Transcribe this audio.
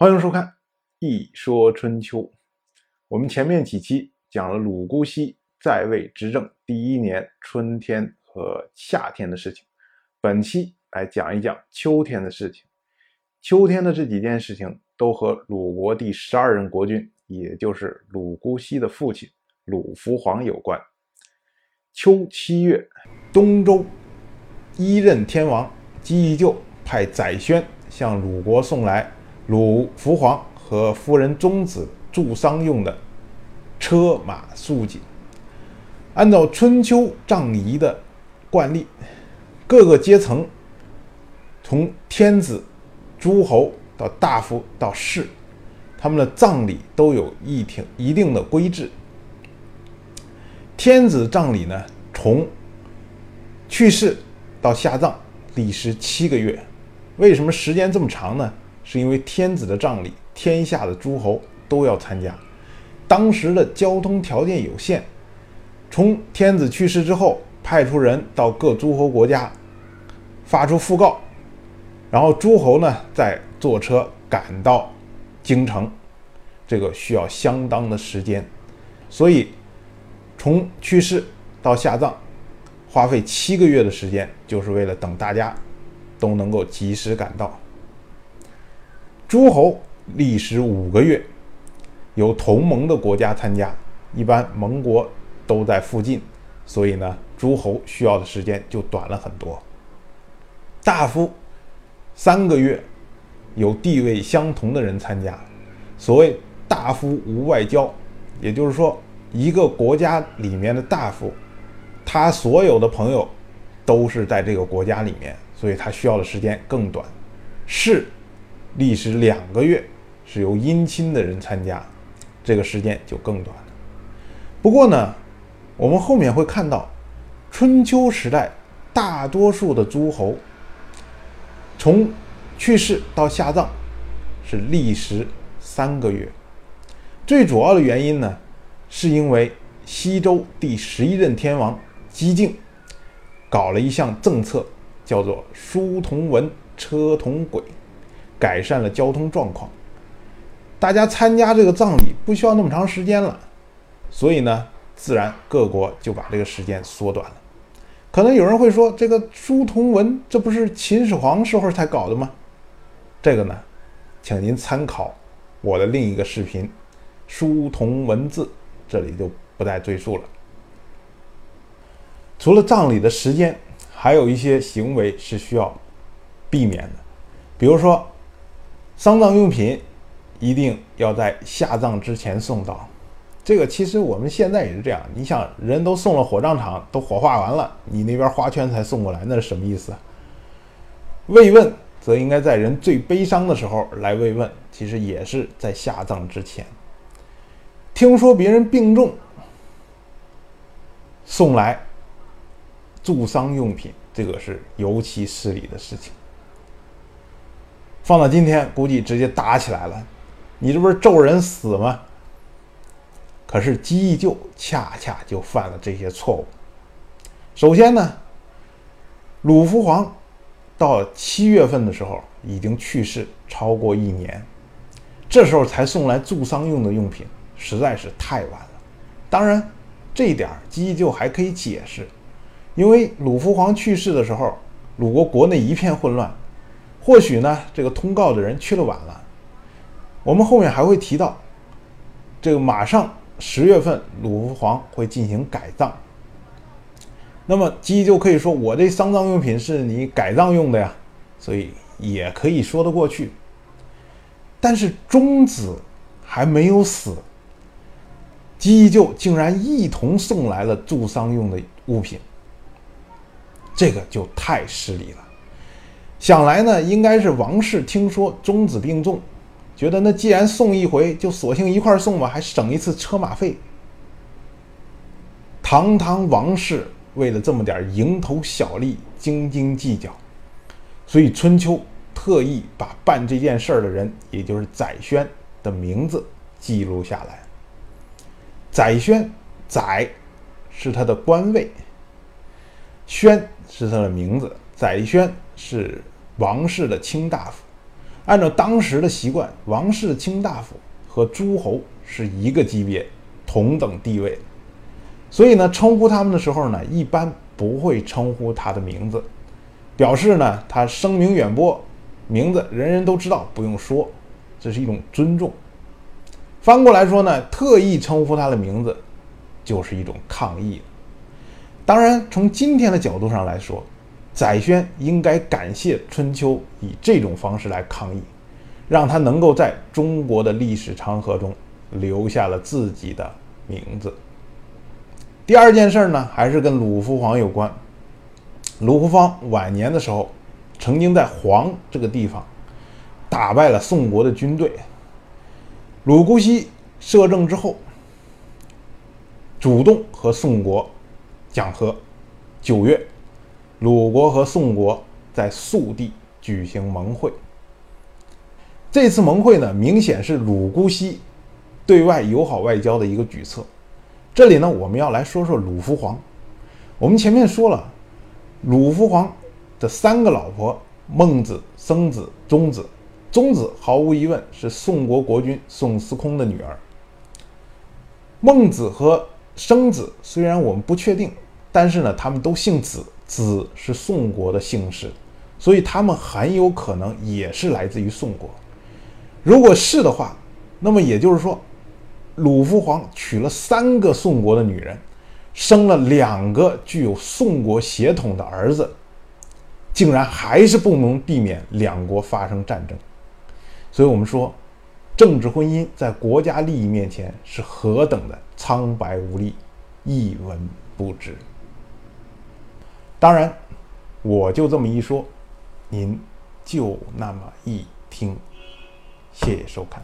欢迎收看《一说春秋》。我们前面几期讲了鲁姑息在位执政第一年春天和夏天的事情，本期来讲一讲秋天的事情。秋天的这几件事情都和鲁国第十二任国君，也就是鲁姑息的父亲鲁福皇有关。秋七月，东周一任天王姬义臼派宰宣向鲁国送来。鲁福皇和夫人宗子祝丧用的车马素锦，按照春秋葬仪的惯例，各个阶层，从天子、诸侯到大夫到士，他们的葬礼都有一挺一定的规制。天子葬礼呢，从去世到下葬历时七个月，为什么时间这么长呢？是因为天子的葬礼，天下的诸侯都要参加。当时的交通条件有限，从天子去世之后，派出人到各诸侯国家发出讣告，然后诸侯呢再坐车赶到京城，这个需要相当的时间。所以，从去世到下葬，花费七个月的时间，就是为了等大家都能够及时赶到。诸侯历时五个月，有同盟的国家参加，一般盟国都在附近，所以呢，诸侯需要的时间就短了很多。大夫三个月，有地位相同的人参加。所谓大夫无外交，也就是说，一个国家里面的大夫，他所有的朋友都是在这个国家里面，所以他需要的时间更短。士。历时两个月，是由姻亲的人参加，这个时间就更短了。不过呢，我们后面会看到，春秋时代大多数的诸侯，从去世到下葬是历时三个月。最主要的原因呢，是因为西周第十一任天王姬靖搞了一项政策，叫做“书同文，车同轨”。改善了交通状况，大家参加这个葬礼不需要那么长时间了，所以呢，自然各国就把这个时间缩短了。可能有人会说，这个书同文，这不是秦始皇时候才搞的吗？这个呢，请您参考我的另一个视频《书同文字》，这里就不再赘述了。除了葬礼的时间，还有一些行为是需要避免的，比如说。丧葬用品一定要在下葬之前送到。这个其实我们现在也是这样。你想，人都送了火葬场，都火化完了，你那边花圈才送过来，那是什么意思？慰问则应该在人最悲伤的时候来慰问，其实也是在下葬之前。听说别人病重，送来助丧用品，这个是尤其失礼的事情。放到今天，估计直接打起来了。你这不是咒人死吗？可是姬义旧恰恰就犯了这些错误。首先呢，鲁福皇到七月份的时候已经去世超过一年，这时候才送来助丧用的用品，实在是太晚了。当然，这一点姬义旧还可以解释，因为鲁福皇去世的时候，鲁国国内一片混乱。或许呢，这个通告的人去了晚了。我们后面还会提到，这个马上十月份鲁福皇会进行改葬。那么姬就可以说我这丧葬用品是你改葬用的呀，所以也可以说得过去。但是中子还没有死，姬就竟然一同送来了助丧用的物品，这个就太失礼了。想来呢，应该是王氏听说中子病重，觉得那既然送一回，就索性一块送吧，还省一次车马费。堂堂王氏为了这么点蝇头小利斤斤计较，所以春秋特意把办这件事儿的人，也就是宰宣的名字记录下来。宰宣，宰是他的官位，宣是他的名字，宰宣。是王室的卿大夫，按照当时的习惯，王室的卿大夫和诸侯是一个级别、同等地位，所以呢，称呼他们的时候呢，一般不会称呼他的名字，表示呢他声名远播，名字人人都知道，不用说，这是一种尊重。翻过来说呢，特意称呼他的名字，就是一种抗议。当然，从今天的角度上来说，载宣应该感谢春秋以这种方式来抗议，让他能够在中国的历史长河中留下了自己的名字。第二件事呢，还是跟鲁福皇有关。鲁福方晚年的时候，曾经在黄这个地方打败了宋国的军队。鲁姑息摄政之后，主动和宋国。讲和，九月，鲁国和宋国在宿地举行盟会。这次盟会呢，明显是鲁姑息对外友好外交的一个举措。这里呢，我们要来说说鲁福皇。我们前面说了，鲁福皇的三个老婆：孟子、生子、宗子。宗子毫无疑问是宋国国君宋司空的女儿。孟子和生子虽然我们不确定，但是呢，他们都姓子，子是宋国的姓氏，所以他们很有可能也是来自于宋国。如果是的话，那么也就是说，鲁夫皇娶了三个宋国的女人，生了两个具有宋国血统的儿子，竟然还是不能避免两国发生战争。所以我们说。政治婚姻在国家利益面前是何等的苍白无力，一文不值。当然，我就这么一说，您就那么一听。谢谢收看。